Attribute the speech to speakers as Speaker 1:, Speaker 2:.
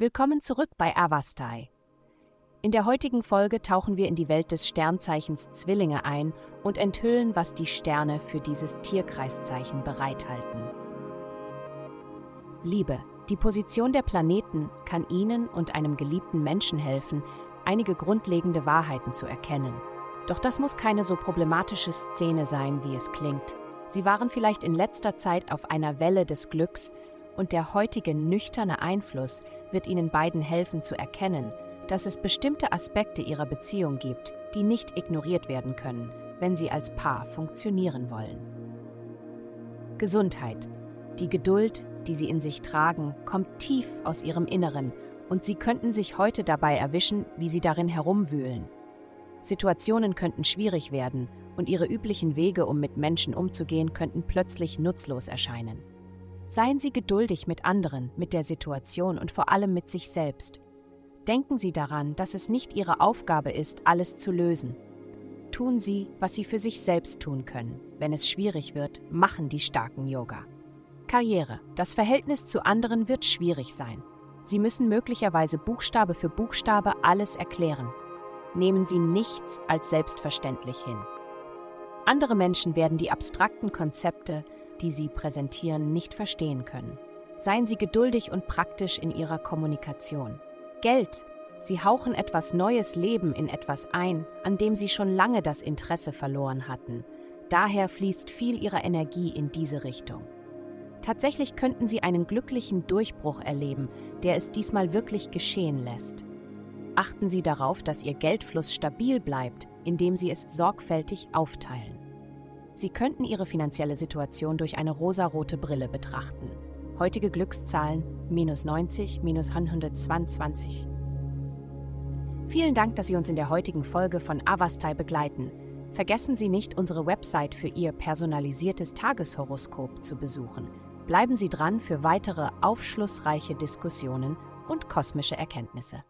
Speaker 1: Willkommen zurück bei Avastai. In der heutigen Folge tauchen wir in die Welt des Sternzeichens Zwillinge ein und enthüllen, was die Sterne für dieses Tierkreiszeichen bereithalten. Liebe. Die Position der Planeten kann Ihnen und einem geliebten Menschen helfen, einige grundlegende Wahrheiten zu erkennen. Doch das muss keine so problematische Szene sein, wie es klingt. Sie waren vielleicht in letzter Zeit auf einer Welle des Glücks und der heutige nüchterne Einfluss wird Ihnen beiden helfen zu erkennen, dass es bestimmte Aspekte Ihrer Beziehung gibt, die nicht ignoriert werden können, wenn Sie als Paar funktionieren wollen. Gesundheit. Die Geduld, die Sie in sich tragen, kommt tief aus Ihrem Inneren und Sie könnten sich heute dabei erwischen, wie Sie darin herumwühlen. Situationen könnten schwierig werden und Ihre üblichen Wege, um mit Menschen umzugehen, könnten plötzlich nutzlos erscheinen. Seien Sie geduldig mit anderen, mit der Situation und vor allem mit sich selbst. Denken Sie daran, dass es nicht Ihre Aufgabe ist, alles zu lösen. Tun Sie, was Sie für sich selbst tun können. Wenn es schwierig wird, machen die starken Yoga. Karriere. Das Verhältnis zu anderen wird schwierig sein. Sie müssen möglicherweise Buchstabe für Buchstabe alles erklären. Nehmen Sie nichts als selbstverständlich hin. Andere Menschen werden die abstrakten Konzepte, die Sie präsentieren, nicht verstehen können. Seien Sie geduldig und praktisch in Ihrer Kommunikation. Geld. Sie hauchen etwas neues Leben in etwas ein, an dem Sie schon lange das Interesse verloren hatten. Daher fließt viel Ihrer Energie in diese Richtung. Tatsächlich könnten Sie einen glücklichen Durchbruch erleben, der es diesmal wirklich geschehen lässt. Achten Sie darauf, dass Ihr Geldfluss stabil bleibt, indem Sie es sorgfältig aufteilen. Sie könnten Ihre finanzielle Situation durch eine rosarote Brille betrachten. Heutige Glückszahlen minus 90, minus 122. Vielen Dank, dass Sie uns in der heutigen Folge von Avastai begleiten. Vergessen Sie nicht, unsere Website für Ihr personalisiertes Tageshoroskop zu besuchen. Bleiben Sie dran für weitere aufschlussreiche Diskussionen und kosmische Erkenntnisse.